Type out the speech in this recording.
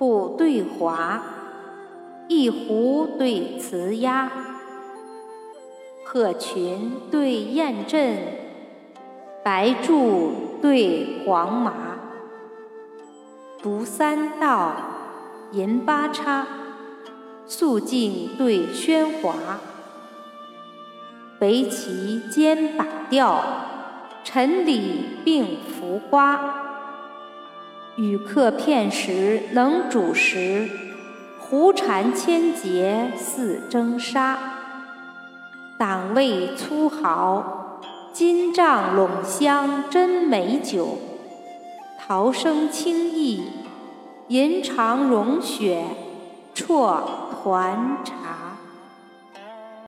对密，谱对华，一胡对词押，鹤群对雁阵，白柱对黄麻，读三道，吟八叉，肃静对喧哗，围棋兼把调，陈李并浮花。语客片时能主时，胡缠千结似蒸纱。党味粗豪，金帐拢香真美酒。陶声清逸，吟长融雪，绰团陈。